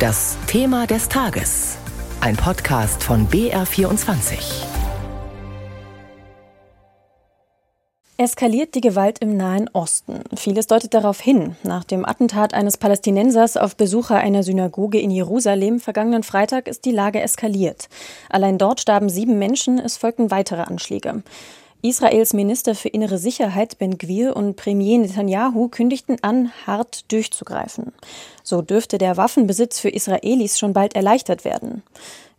Das Thema des Tages. Ein Podcast von BR24. Eskaliert die Gewalt im Nahen Osten? Vieles deutet darauf hin. Nach dem Attentat eines Palästinensers auf Besucher einer Synagoge in Jerusalem vergangenen Freitag ist die Lage eskaliert. Allein dort starben sieben Menschen, es folgten weitere Anschläge. Israels Minister für innere Sicherheit Ben Gwir und Premier Netanyahu kündigten an, hart durchzugreifen. So dürfte der Waffenbesitz für Israelis schon bald erleichtert werden.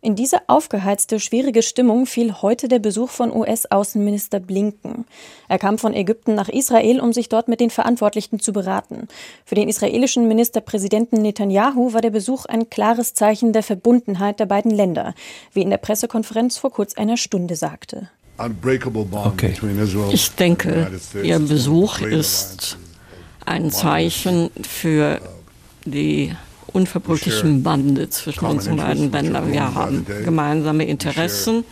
In diese aufgeheizte, schwierige Stimmung fiel heute der Besuch von US-Außenminister Blinken. Er kam von Ägypten nach Israel, um sich dort mit den Verantwortlichen zu beraten. Für den israelischen Ministerpräsidenten Netanyahu war der Besuch ein klares Zeichen der Verbundenheit der beiden Länder, wie in der Pressekonferenz vor kurz einer Stunde sagte. Okay. Ich denke, Ihr Besuch ist ein Zeichen für die unverbrüchlichen Bande zwischen unseren beiden Ländern. Wir haben gemeinsame Interessen.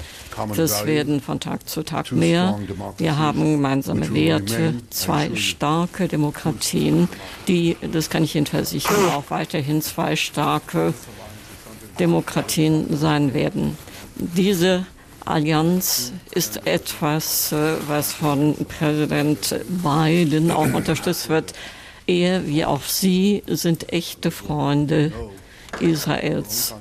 Das werden von Tag zu Tag mehr. Wir haben gemeinsame Werte, zwei starke Demokratien, die, das kann ich Ihnen versichern, auch weiterhin zwei starke Demokratien sein werden. Diese Allianz ist etwas, äh, was von Präsident Biden auch unterstützt wird. Er wie auch Sie sind echte Freunde Israels.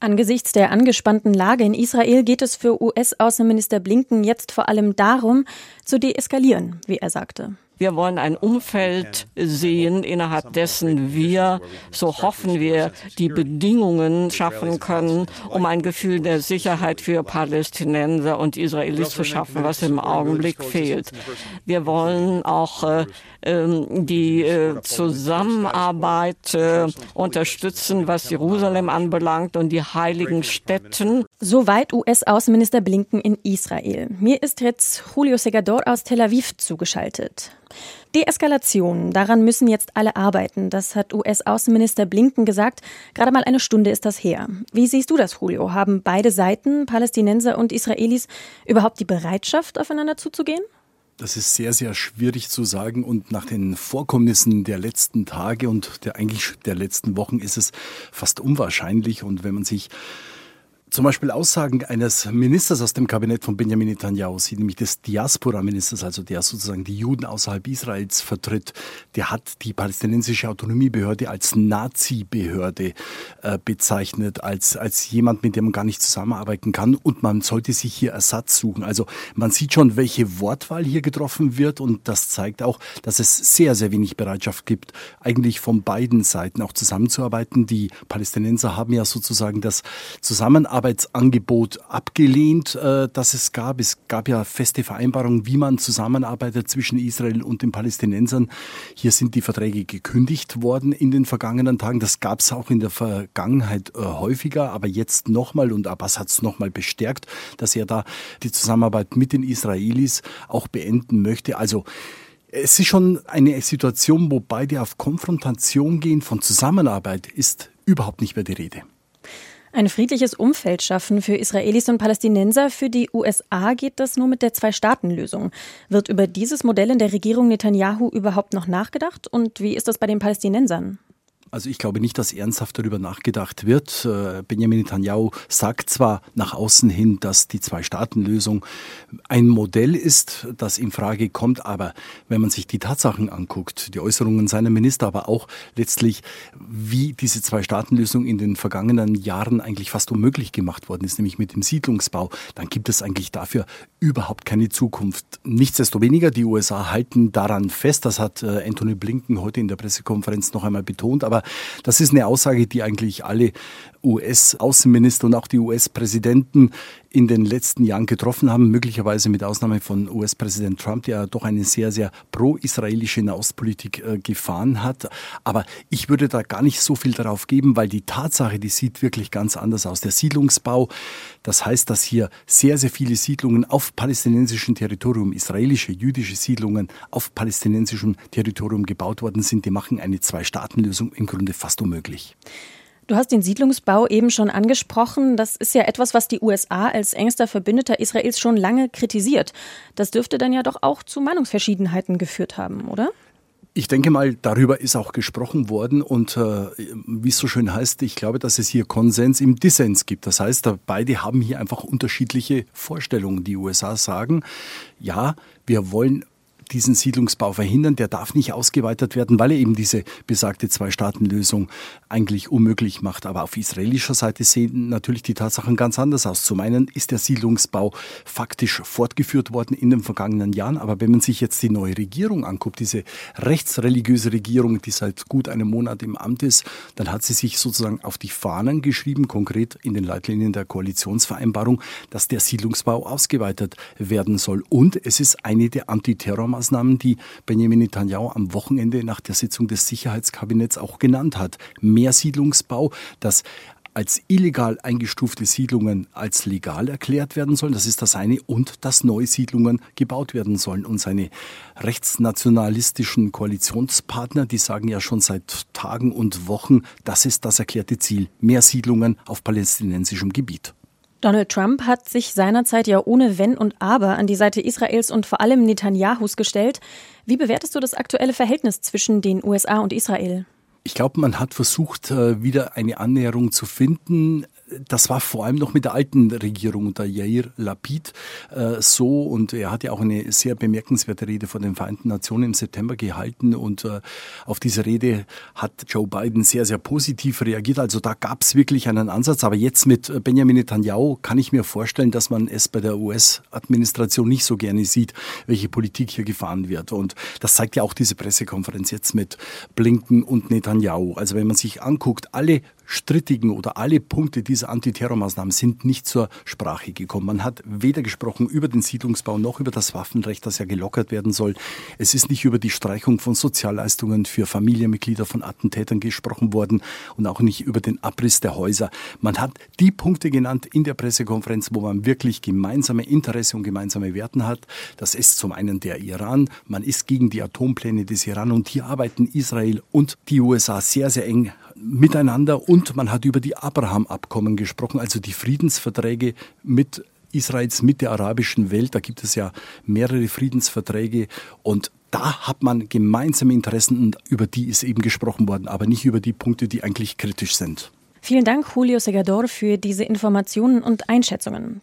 Angesichts der angespannten Lage in Israel geht es für US-Außenminister Blinken jetzt vor allem darum, zu deeskalieren, wie er sagte. Wir wollen ein Umfeld sehen, innerhalb dessen wir, so hoffen wir, die Bedingungen schaffen können, um ein Gefühl der Sicherheit für Palästinenser und Israelis zu schaffen, was im Augenblick fehlt. Wir wollen auch äh, ähm, die äh, Zusammenarbeit äh, unterstützen, was Jerusalem anbelangt und die heiligen Städten. Soweit US-Außenminister Blinken in Israel. Mir ist jetzt Julio Segador aus Tel Aviv zugeschaltet. Deeskalation, daran müssen jetzt alle arbeiten. Das hat US-Außenminister Blinken gesagt. Gerade mal eine Stunde ist das her. Wie siehst du das, Julio? Haben beide Seiten, Palästinenser und Israelis, überhaupt die Bereitschaft, aufeinander zuzugehen? Das ist sehr, sehr schwierig zu sagen und nach den Vorkommnissen der letzten Tage und der eigentlich der letzten Wochen ist es fast unwahrscheinlich und wenn man sich zum Beispiel Aussagen eines Ministers aus dem Kabinett von Benjamin Netanyahu, nämlich des Diaspora-Ministers, also der sozusagen die Juden außerhalb Israels vertritt, der hat die palästinensische Autonomiebehörde als Nazi-Behörde äh, bezeichnet, als, als jemand, mit dem man gar nicht zusammenarbeiten kann und man sollte sich hier Ersatz suchen. Also man sieht schon, welche Wortwahl hier getroffen wird und das zeigt auch, dass es sehr, sehr wenig Bereitschaft gibt, eigentlich von beiden Seiten auch zusammenzuarbeiten. Die Palästinenser haben ja sozusagen das Zusammenarbeiten Arbeitsangebot abgelehnt, äh, das es gab. Es gab ja feste Vereinbarungen, wie man zusammenarbeitet zwischen Israel und den Palästinensern. Hier sind die Verträge gekündigt worden in den vergangenen Tagen. Das gab es auch in der Vergangenheit äh, häufiger, aber jetzt nochmal und Abbas hat es nochmal bestärkt, dass er da die Zusammenarbeit mit den Israelis auch beenden möchte. Also es ist schon eine Situation, wo beide auf Konfrontation gehen. Von Zusammenarbeit ist überhaupt nicht mehr die Rede. Ein friedliches Umfeld schaffen für Israelis und Palästinenser. Für die USA geht das nur mit der Zwei-Staaten-Lösung. Wird über dieses Modell in der Regierung Netanyahu überhaupt noch nachgedacht? Und wie ist das bei den Palästinensern? Also ich glaube nicht, dass ernsthaft darüber nachgedacht wird. Äh, Benjamin Netanyahu sagt zwar nach außen hin, dass die Zwei-Staaten-Lösung ein Modell ist, das in Frage kommt, aber wenn man sich die Tatsachen anguckt, die Äußerungen seiner Minister, aber auch letztlich, wie diese Zwei-Staaten-Lösung in den vergangenen Jahren eigentlich fast unmöglich gemacht worden ist, nämlich mit dem Siedlungsbau, dann gibt es eigentlich dafür überhaupt keine Zukunft. Nichtsdestoweniger, die USA halten daran fest, das hat äh, Anthony Blinken heute in der Pressekonferenz noch einmal betont, aber das ist eine Aussage, die eigentlich alle US-Außenminister und auch die US-Präsidenten in den letzten Jahren getroffen haben, möglicherweise mit Ausnahme von US-Präsident Trump, der doch eine sehr, sehr pro-israelische Nahostpolitik äh, gefahren hat. Aber ich würde da gar nicht so viel darauf geben, weil die Tatsache, die sieht wirklich ganz anders aus. Der Siedlungsbau, das heißt, dass hier sehr, sehr viele Siedlungen auf palästinensischem Territorium, israelische, jüdische Siedlungen auf palästinensischem Territorium gebaut worden sind, die machen eine Zwei-Staaten-Lösung im Grunde fast unmöglich. Du hast den Siedlungsbau eben schon angesprochen. Das ist ja etwas, was die USA als engster Verbündeter Israels schon lange kritisiert. Das dürfte dann ja doch auch zu Meinungsverschiedenheiten geführt haben, oder? Ich denke mal, darüber ist auch gesprochen worden und äh, wie es so schön heißt, ich glaube, dass es hier Konsens im Dissens gibt. Das heißt, beide haben hier einfach unterschiedliche Vorstellungen. Die USA sagen, ja, wir wollen diesen Siedlungsbau verhindern. Der darf nicht ausgeweitet werden, weil er eben diese besagte Zwei-Staaten-Lösung eigentlich unmöglich macht. Aber auf israelischer Seite sehen natürlich die Tatsachen ganz anders aus. Zum einen ist der Siedlungsbau faktisch fortgeführt worden in den vergangenen Jahren. Aber wenn man sich jetzt die neue Regierung anguckt, diese rechtsreligiöse Regierung, die seit gut einem Monat im Amt ist, dann hat sie sich sozusagen auf die Fahnen geschrieben, konkret in den Leitlinien der Koalitionsvereinbarung, dass der Siedlungsbau ausgeweitet werden soll. Und es ist eine der Antiterrormaßnahmen Maßnahmen, die Benjamin Netanyahu am Wochenende nach der Sitzung des Sicherheitskabinetts auch genannt hat. Mehr Siedlungsbau, das als illegal eingestufte Siedlungen als legal erklärt werden sollen. Das ist das eine. Und dass neue Siedlungen gebaut werden sollen. Und seine rechtsnationalistischen Koalitionspartner, die sagen ja schon seit Tagen und Wochen, das ist das erklärte Ziel. Mehr Siedlungen auf palästinensischem Gebiet. Donald Trump hat sich seinerzeit ja ohne Wenn und Aber an die Seite Israels und vor allem Netanyahus gestellt. Wie bewertest du das aktuelle Verhältnis zwischen den USA und Israel? Ich glaube, man hat versucht, äh, wieder eine Annäherung zu finden das war vor allem noch mit der alten Regierung unter Yair Lapid äh, so und er hat ja auch eine sehr bemerkenswerte Rede vor den Vereinten Nationen im September gehalten und äh, auf diese Rede hat Joe Biden sehr, sehr positiv reagiert. Also da gab es wirklich einen Ansatz, aber jetzt mit Benjamin Netanyahu kann ich mir vorstellen, dass man es bei der US-Administration nicht so gerne sieht, welche Politik hier gefahren wird und das zeigt ja auch diese Pressekonferenz jetzt mit Blinken und Netanyahu. Also wenn man sich anguckt, alle strittigen oder alle Punkte dieser Antiterrormaßnahmen sind nicht zur Sprache gekommen. Man hat weder gesprochen über den Siedlungsbau noch über das Waffenrecht, das ja gelockert werden soll. Es ist nicht über die Streichung von Sozialleistungen für Familienmitglieder von Attentätern gesprochen worden und auch nicht über den Abriss der Häuser. Man hat die Punkte genannt in der Pressekonferenz, wo man wirklich gemeinsame Interesse und gemeinsame Werten hat. Das ist zum einen der Iran. Man ist gegen die Atompläne des Iran und hier arbeiten Israel und die USA sehr, sehr eng miteinander und man hat über die Abraham-Abkommen gesprochen, also die Friedensverträge mit Israels mit der arabischen Welt. Da gibt es ja mehrere Friedensverträge und da hat man gemeinsame Interessen und über die ist eben gesprochen worden, aber nicht über die Punkte, die eigentlich kritisch sind. Vielen Dank, Julio Segador, für diese Informationen und Einschätzungen.